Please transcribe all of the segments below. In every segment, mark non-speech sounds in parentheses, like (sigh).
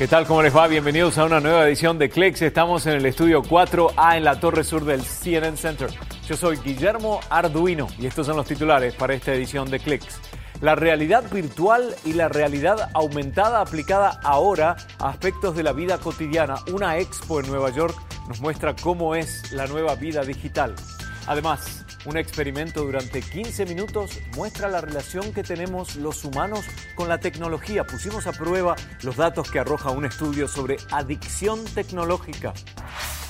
¿Qué tal? ¿Cómo les va? Bienvenidos a una nueva edición de Clicks. Estamos en el estudio 4A en la torre sur del CNN Center. Yo soy Guillermo Arduino y estos son los titulares para esta edición de Clicks. La realidad virtual y la realidad aumentada aplicada ahora a aspectos de la vida cotidiana. Una expo en Nueva York nos muestra cómo es la nueva vida digital. Además, un experimento durante 15 minutos muestra la relación que tenemos los humanos con la tecnología. Pusimos a prueba los datos que arroja un estudio sobre adicción tecnológica.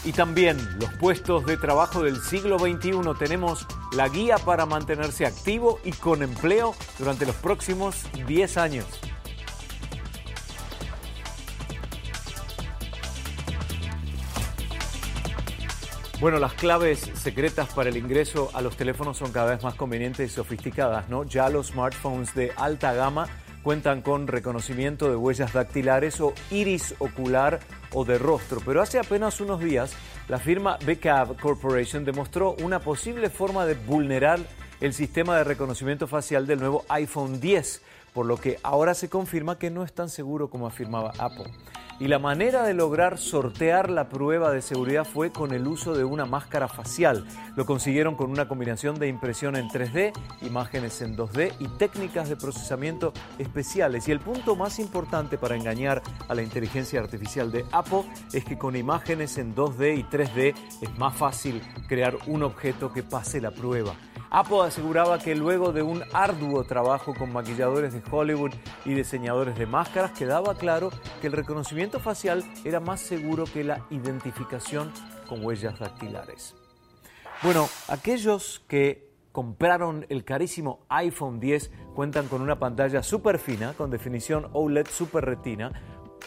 Y también los puestos de trabajo del siglo XXI. Tenemos la guía para mantenerse activo y con empleo durante los próximos 10 años. Bueno, las claves secretas para el ingreso a los teléfonos son cada vez más convenientes y sofisticadas, ¿no? Ya los smartphones de alta gama cuentan con reconocimiento de huellas dactilares o iris ocular o de rostro, pero hace apenas unos días la firma BCAV Corporation demostró una posible forma de vulnerar el sistema de reconocimiento facial del nuevo iPhone 10, por lo que ahora se confirma que no es tan seguro como afirmaba Apple. Y la manera de lograr sortear la prueba de seguridad fue con el uso de una máscara facial. Lo consiguieron con una combinación de impresión en 3D, imágenes en 2D y técnicas de procesamiento especiales. Y el punto más importante para engañar a la inteligencia artificial de Apple es que con imágenes en 2D y 3D es más fácil crear un objeto que pase la prueba. Apple aseguraba que luego de un arduo trabajo con maquilladores de Hollywood y diseñadores de máscaras, quedaba claro que el reconocimiento facial era más seguro que la identificación con huellas dactilares. Bueno, aquellos que compraron el carísimo iPhone 10 cuentan con una pantalla súper fina con definición OLED Super Retina,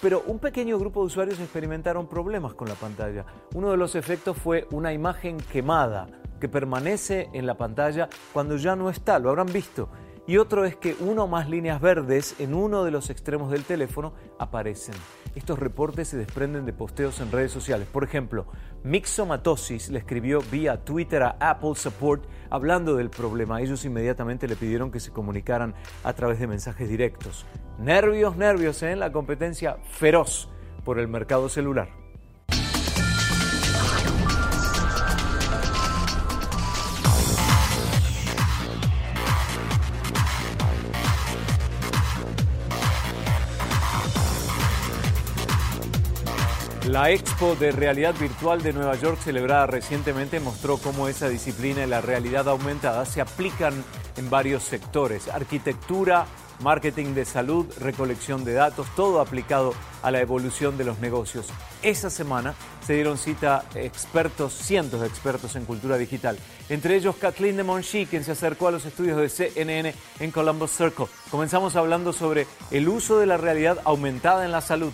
pero un pequeño grupo de usuarios experimentaron problemas con la pantalla. Uno de los efectos fue una imagen quemada que permanece en la pantalla cuando ya no está, lo habrán visto. Y otro es que una o más líneas verdes en uno de los extremos del teléfono aparecen. Estos reportes se desprenden de posteos en redes sociales. Por ejemplo, Mixomatosis le escribió vía Twitter a Apple Support hablando del problema. Ellos inmediatamente le pidieron que se comunicaran a través de mensajes directos. Nervios, nervios en ¿eh? la competencia feroz por el mercado celular. La Expo de Realidad Virtual de Nueva York, celebrada recientemente, mostró cómo esa disciplina y la realidad aumentada se aplican en varios sectores. Arquitectura, marketing de salud, recolección de datos, todo aplicado a la evolución de los negocios. Esa semana se dieron cita expertos, cientos de expertos en cultura digital, entre ellos Kathleen de Monchi, quien se acercó a los estudios de CNN en Columbus Circle. Comenzamos hablando sobre el uso de la realidad aumentada en la salud.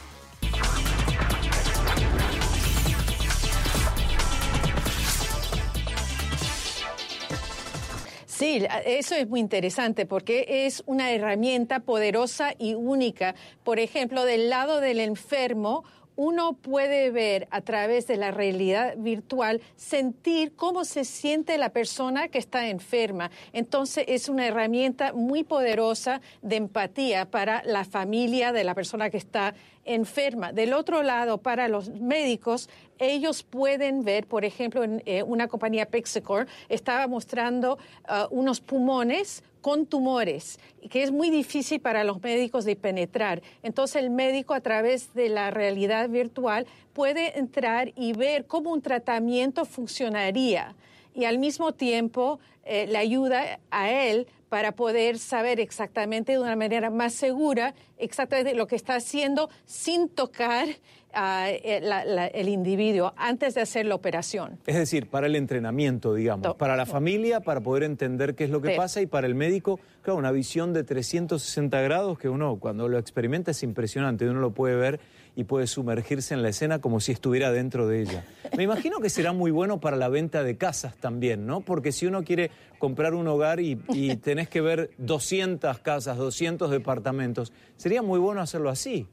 Sí, eso es muy interesante porque es una herramienta poderosa y única. Por ejemplo, del lado del enfermo, uno puede ver a través de la realidad virtual, sentir cómo se siente la persona que está enferma. Entonces es una herramienta muy poderosa de empatía para la familia de la persona que está enferma. Del otro lado, para los médicos, ellos pueden ver, por ejemplo, en eh, una compañía Pixicor estaba mostrando uh, unos pulmones con tumores, que es muy difícil para los médicos de penetrar. Entonces el médico a través de la realidad virtual puede entrar y ver cómo un tratamiento funcionaría y al mismo tiempo eh, le ayuda a él para poder saber exactamente de una manera más segura exactamente lo que está haciendo sin tocar eh, el individuo antes de hacer la operación. Es decir, para el entrenamiento, digamos, para la familia, para poder entender qué es lo que pasa y para el médico, claro, una visión de 360 grados que uno cuando lo experimenta es impresionante, uno lo puede ver y puede sumergirse en la escena como si estuviera dentro de ella. Me imagino que será muy bueno para la venta de casas también, ¿no? Porque si uno quiere comprar un hogar y, (laughs) tenés que ver 200 casas, 200 departamentos, sería muy bueno hacerlo así.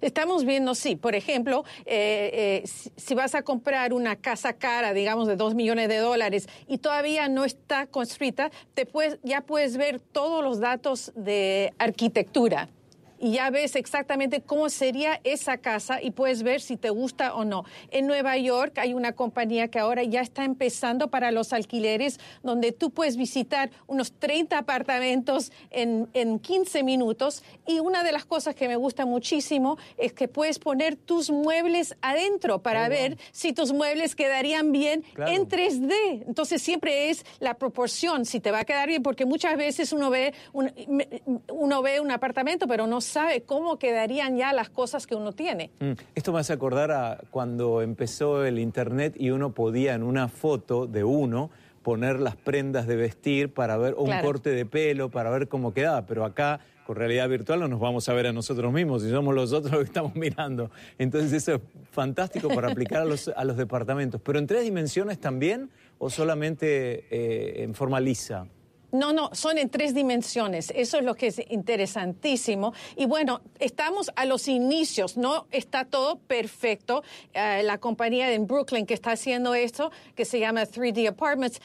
Estamos viendo, sí, por ejemplo, eh, eh, si, vas a comprar una casa cara, digamos, de 2 millones de dólares y todavía no está construida, te puedes, ya puedes ver todos los datos de arquitectura y ya ves exactamente cómo sería esa casa y puedes ver si te gusta o no. En Nueva York hay una compañía que ahora ya está empezando para los alquileres, donde tú puedes visitar unos 30 apartamentos en, en 15 minutos. Y una de las cosas que me gusta muchísimo es que puedes poner tus muebles adentro para oh, ver si tus muebles quedarían bien en 3D. Entonces siempre es la proporción, si te va a quedar bien, porque muchas veces uno ve un, uno ve un apartamento, pero no sabe cómo quedarían ya las cosas que uno tiene. Mm, esto me hace acordar a cuando empezó el Internet y uno podía en una foto de uno poner las prendas de vestir para ver un corte de pelo, para ver cómo quedaba, pero acá con realidad virtual no nos vamos a ver a nosotros mismos y somos los otros (laughs) los que estamos mirando. Entonces eso es fantástico para aplicar a los, a los departamentos. ¿Pero en tres dimensiones también o solamente eh, en forma lisa? No, no, son en tres dimensiones. Eso es lo que es interesantísimo. Y bueno, estamos a los inicios, no está todo perfecto. Eh, la compañía en Brooklyn que está haciendo esto, que se llama 3D Apartments,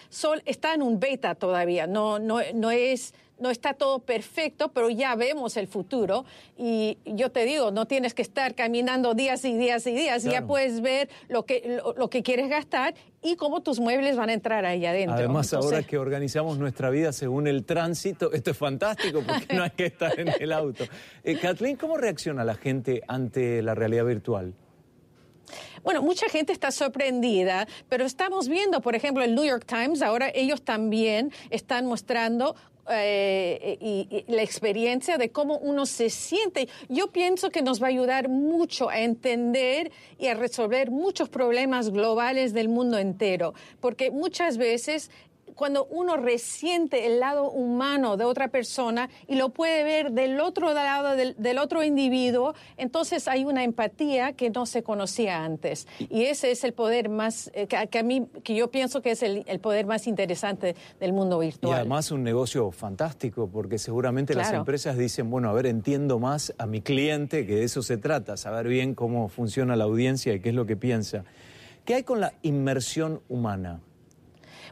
está en un beta todavía. No, no, no es no está todo perfecto, pero ya vemos el futuro. Y yo te digo, no tienes que estar caminando días y días y días, ya puedes ver lo que, lo, que quieres gastar y cómo tus muebles van a entrar ahí adentro. Además, ahora que organizamos nuestra vida según el tránsito, esto es fantástico porque no hay que estar en el auto. (laughs) Eh, Kathleen, ¿cómo reacciona la gente ante la realidad virtual? Bueno, mucha gente está sorprendida, pero estamos viendo, por ejemplo, el New York Times, ahora ellos también están mostrando eh, y, la experiencia de cómo uno se siente. Yo pienso que nos va a ayudar mucho a entender y a resolver muchos problemas globales del mundo entero, porque muchas veces cuando uno resiente el lado humano de otra persona y lo puede ver del otro lado del, otro individuo, entonces hay una empatía que no se conocía antes. Y ese es el poder más, eh, que, a mí, que yo pienso que es el, poder más interesante del mundo virtual. Y además un negocio fantástico, porque seguramente las empresas dicen, bueno, a ver, entiendo más a mi cliente, que de eso se trata, saber bien cómo funciona la audiencia y qué es lo que piensa. ¿Qué hay con la inmersión humana?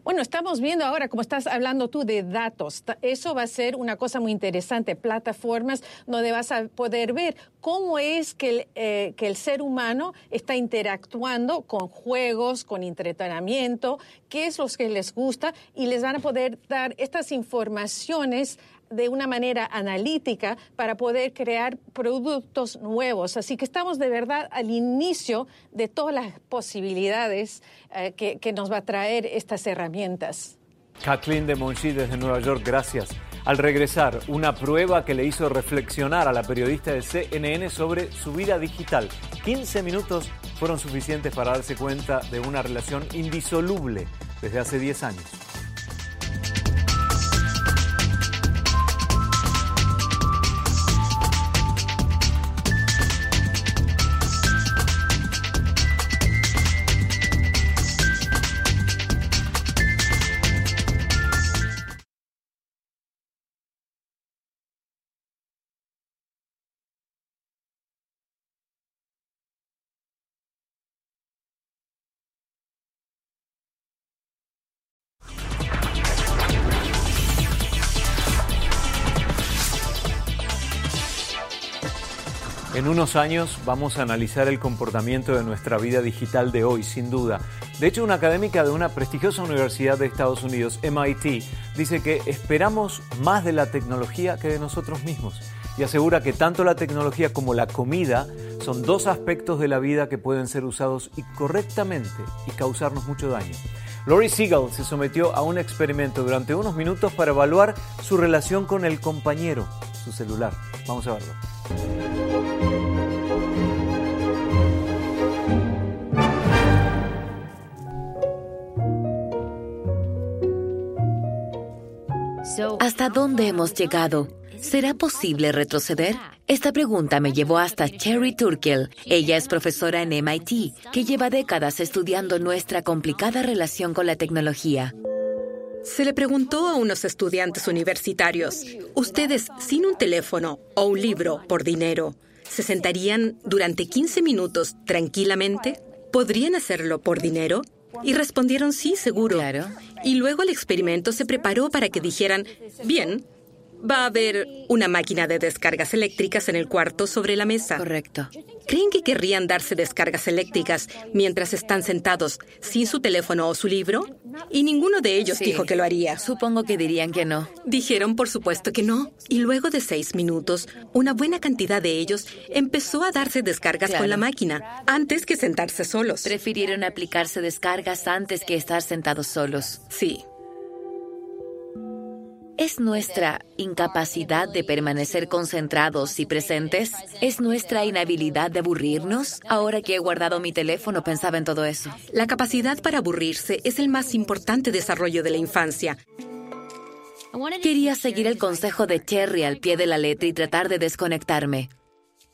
Bueno, estamos viendo ahora, como estás hablando tú, de datos. Eso va a ser una cosa muy interesante, plataformas donde vas a poder ver cómo es que el, eh, que el ser humano está interactuando con juegos, con entretenimiento, qué es lo que les gusta y les van a poder dar estas informaciones de una manera analítica para poder crear productos nuevos. Así que estamos de verdad al inicio de todas las posibilidades eh, que, nos va a traer estas herramientas. Kathleen de Monchi desde Nueva York, gracias. Al regresar, una prueba que le hizo reflexionar a la periodista de CNN sobre su vida digital. 15 minutos fueron suficientes para darse cuenta de una relación indisoluble desde hace 10 años. En unos años vamos a analizar el comportamiento de nuestra vida digital de hoy, sin duda. De hecho, una académica de una prestigiosa universidad de Estados Unidos, MIT, dice que esperamos más de la tecnología que de nosotros mismos y asegura que tanto la tecnología como la comida son dos aspectos de la vida que pueden ser usados incorrectamente y causarnos mucho daño. Lori Siegel se sometió a un experimento durante unos minutos para evaluar su relación con el compañero, su celular. Vamos a verlo. ¿Hasta dónde hemos llegado? ¿Será posible retroceder? Esta pregunta me llevó hasta Cherry Turkell. Ella es profesora en MIT, que lleva décadas estudiando nuestra complicada relación con la tecnología. Se le preguntó a unos estudiantes universitarios, ¿ustedes sin un teléfono o un libro por dinero se sentarían durante 15 minutos tranquilamente? ¿Podrían hacerlo por dinero? Y respondieron sí, seguro. Claro. Y luego el experimento se preparó para que dijeran, bien, Va a haber una máquina de descargas eléctricas en el cuarto sobre la mesa. Correcto. ¿Creen que querrían darse descargas eléctricas mientras están sentados sin su teléfono o su libro? Y ninguno de ellos Sí. dijo que lo haría. Supongo que dirían que no. Dijeron por supuesto que no. Y luego de seis minutos, una buena cantidad de ellos empezó a darse descargas Claro. con la máquina, antes que sentarse solos. Prefirieron aplicarse descargas antes que estar sentados solos. Sí. ¿Es nuestra incapacidad de permanecer concentrados y presentes? ¿Es nuestra inhabilidad de aburrirnos? Ahora que he guardado mi teléfono pensaba en todo eso. La capacidad para aburrirse es el más importante desarrollo de la infancia. Quería seguir el consejo de Cherry al pie de la letra y tratar de desconectarme.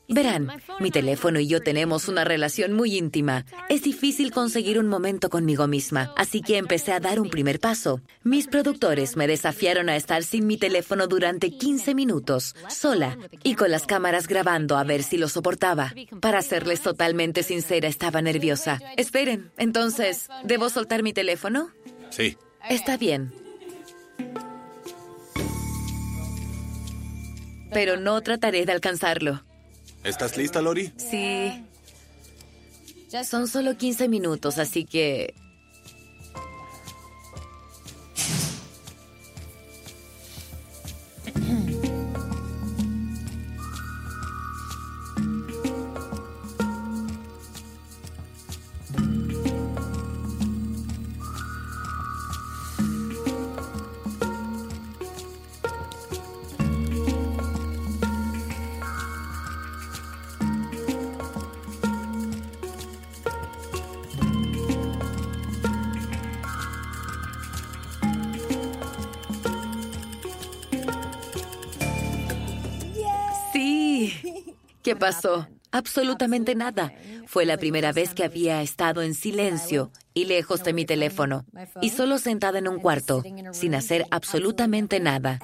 Verán, mi teléfono y yo tenemos una relación muy íntima. Es difícil conseguir un momento conmigo misma, así que empecé a dar un primer paso. Mis productores me desafiaron a estar sin mi teléfono durante 15 minutos, sola, y con las cámaras grabando a ver si lo soportaba. Para serles totalmente sincera, estaba nerviosa. Esperen, entonces, ¿debo soltar mi teléfono? Sí. Está bien. Pero no trataré de alcanzarlo. ¿Estás lista, Lori? Sí. Son solo 15 minutos, así que... ¿Qué pasó? Absolutamente nada. Fue la primera vez que había estado en silencio y lejos de mi teléfono, y solo sentada en un cuarto, sin hacer absolutamente nada.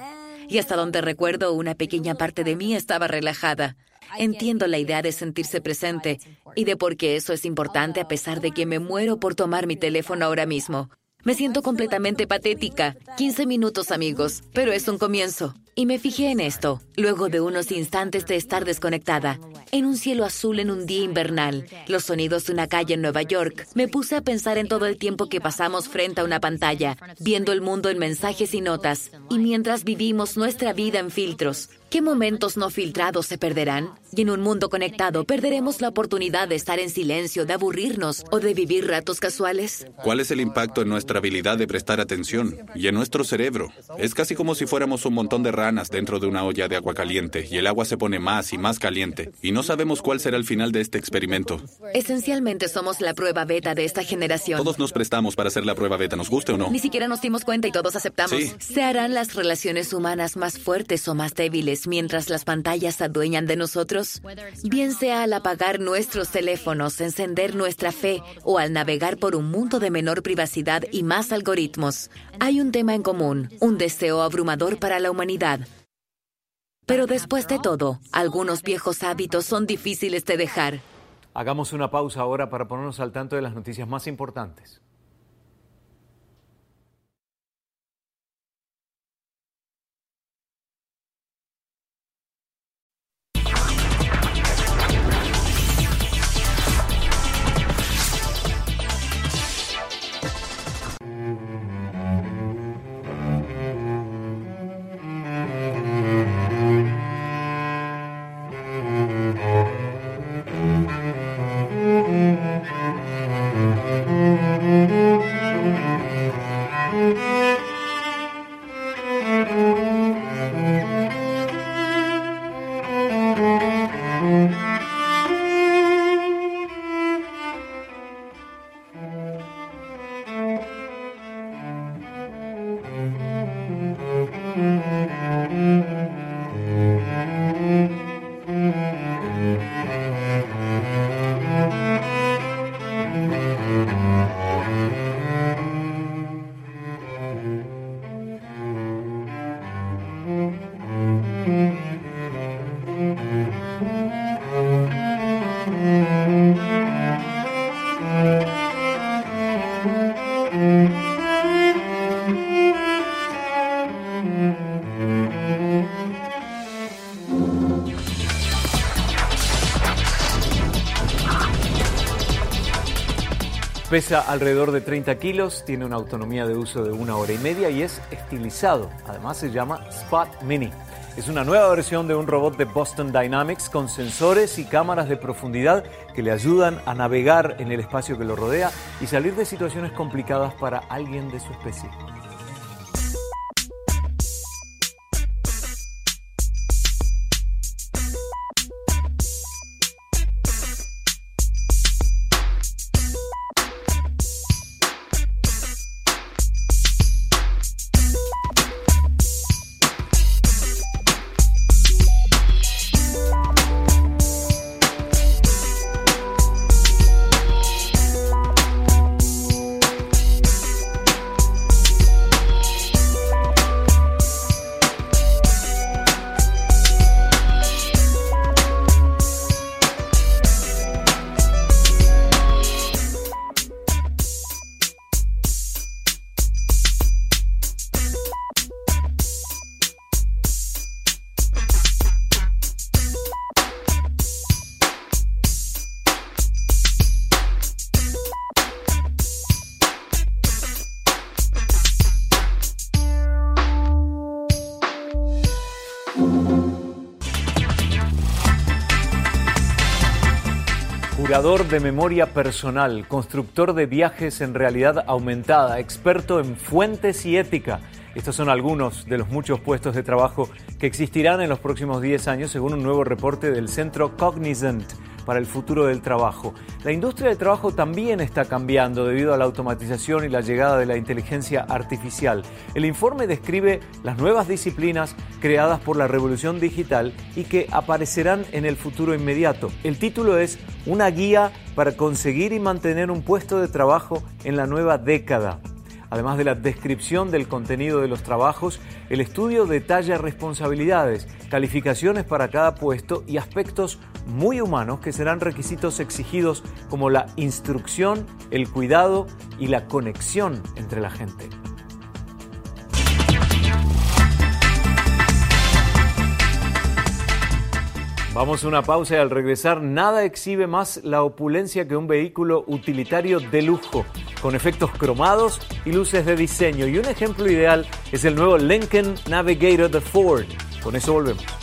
Y hasta donde recuerdo, una pequeña parte de mí estaba relajada. Entiendo la idea de sentirse presente y de por qué eso es importante a pesar de que me muero por tomar mi teléfono ahora mismo. Me siento completamente patética. 15 minutos, amigos, pero es un comienzo. Y me fijé en esto, luego de unos instantes de estar desconectada. En un cielo azul en un día invernal, los sonidos de una calle en Nueva York, me puse a pensar en todo el tiempo que pasamos frente a una pantalla, viendo el mundo en mensajes y notas, y mientras vivimos nuestra vida en filtros. ¿Qué momentos no filtrados se perderán? Y en un mundo conectado, ¿perderemos la oportunidad de estar en silencio, de aburrirnos o de vivir ratos casuales? ¿Cuál es el impacto en nuestra habilidad de prestar atención y en nuestro cerebro? Es casi como si fuéramos un montón de ranas dentro de una olla de agua caliente y el agua se pone más y más caliente y no sabemos cuál será el final de este experimento. Esencialmente somos la prueba beta de esta generación. Todos nos prestamos para hacer la prueba beta, nos guste o no. Ni siquiera nos dimos cuenta y todos aceptamos. Sí. ¿Se harán las relaciones humanas más fuertes o más débiles mientras las pantallas se adueñan de nosotros? Bien sea al apagar nuestros teléfonos, encender nuestra fe o al navegar por un mundo de menor privacidad y más algoritmos, hay un tema en común, un deseo abrumador para la humanidad. Pero después de todo, algunos viejos hábitos son difíciles de dejar. Hagamos una pausa ahora para ponernos al tanto de las noticias más importantes. Pesa alrededor de 30 kilos, tiene una autonomía de uso de una hora y media y es estilizado. Además se llama Spot Mini. Es una nueva versión de un robot de Boston Dynamics con sensores y cámaras de profundidad que le ayudan a navegar en el espacio que lo rodea y salir de situaciones complicadas para alguien de su especie. Curador de memoria personal, constructor de viajes en realidad aumentada, experto en fuentes y ética. Estos son algunos de los muchos puestos de trabajo que existirán en los próximos 10 años según un nuevo reporte del Centro Cognizant para el futuro del trabajo. La industria del trabajo también está cambiando debido a la automatización y la llegada de la inteligencia artificial. El informe describe las nuevas disciplinas creadas por la revolución digital y que aparecerán en el futuro inmediato. El título es Una guía para conseguir y mantener un puesto de trabajo en la nueva década. Además de la descripción del contenido de los trabajos, el estudio detalla responsabilidades, calificaciones para cada puesto y aspectos muy humanos que serán requisitos exigidos como la instrucción, el cuidado y la conexión entre la gente. Vamos a una pausa y al regresar nada exhibe más la opulencia que un vehículo utilitario de lujo, con efectos cromados y luces de diseño. Y un ejemplo ideal es el nuevo Lincoln Navigator de Ford. Con eso volvemos.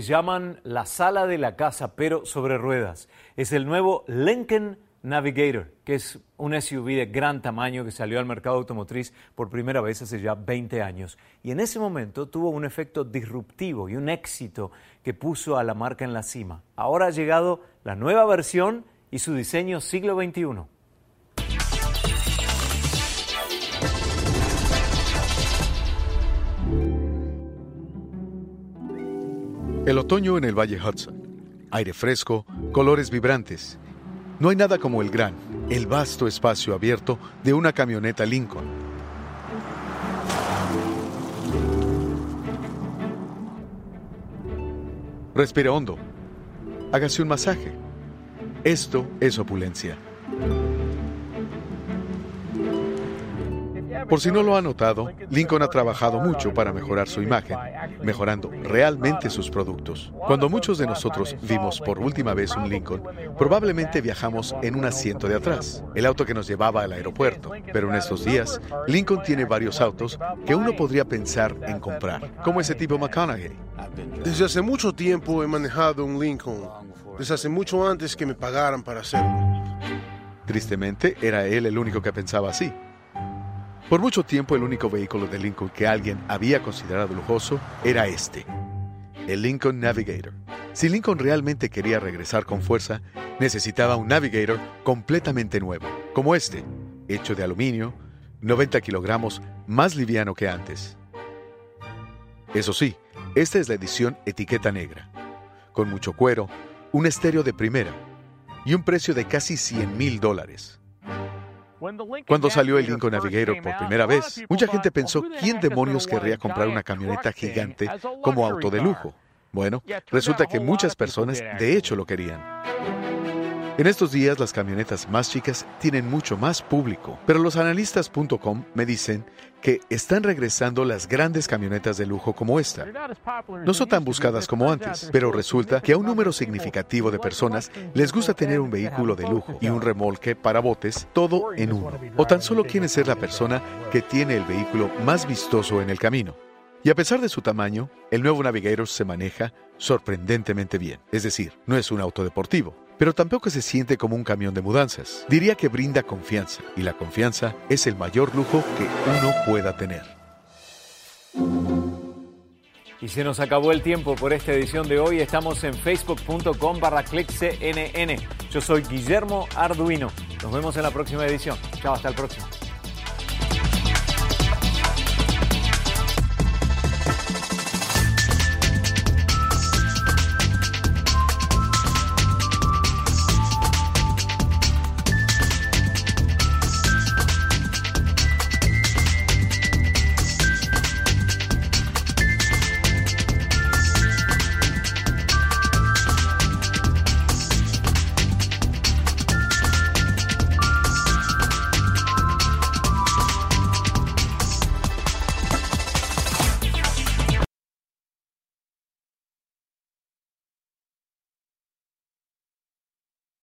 Llaman la sala de la casa, pero sobre ruedas. Es el nuevo Lincoln Navigator, que es un SUV de gran tamaño que salió al mercado automotriz por primera vez hace ya 20 años. Y en ese momento tuvo un efecto disruptivo y un éxito que puso a la marca en la cima. Ahora ha llegado la nueva versión y su diseño siglo XXI. El otoño en el Valle Hudson. Aire fresco, colores vibrantes. No hay nada como el gran, el vasto espacio abierto de una camioneta Lincoln. Respire hondo. Hágase un masaje. Esto es opulencia. Por si no lo ha notado, Lincoln ha trabajado mucho para mejorar su imagen, mejorando realmente sus productos. Cuando muchos de nosotros vimos por última vez un Lincoln, probablemente viajamos en un asiento de atrás, el auto que nos llevaba al aeropuerto. Pero en estos días, Lincoln tiene varios autos que uno podría pensar en comprar, como ese tipo McConaughey. Desde hace mucho tiempo he manejado un Lincoln, desde hace mucho antes que me pagaran para hacerlo. Tristemente, era él el único que pensaba así. Por mucho tiempo el único vehículo de Lincoln que alguien había considerado lujoso era este, el Lincoln Navigator. Si Lincoln realmente quería regresar con fuerza, necesitaba un Navigator completamente nuevo, como este, hecho de aluminio, 90 kilogramos más liviano que antes. Eso sí, esta es la edición etiqueta negra, con mucho cuero, un estéreo de primera y un precio de casi 100 mil dólares. Cuando salió el Lincoln Navigator por primera vez, mucha gente pensó quién demonios querría comprar una camioneta gigante como auto de lujo. Bueno, resulta que muchas personas de hecho lo querían. En estos días las camionetas más chicas tienen mucho más público, pero los analistas.com me dicen que están regresando las grandes camionetas de lujo como esta. No son tan buscadas como antes, pero resulta que a un número significativo de personas les gusta tener un vehículo de lujo y un remolque para botes, todo en uno. O tan solo quieren ser la persona que tiene el vehículo más vistoso en el camino. Y a pesar de su tamaño, el nuevo Navigator se maneja sorprendentemente bien. Es decir, no es un auto deportivo, pero tampoco se siente como un camión de mudanzas. Diría que brinda confianza, y la confianza es el mayor lujo que uno pueda tener. Y se nos acabó el tiempo por esta edición de hoy. Estamos en facebook.com barra. Yo soy Guillermo Arduino. Nos vemos en la próxima edición. Chao, hasta el próximo.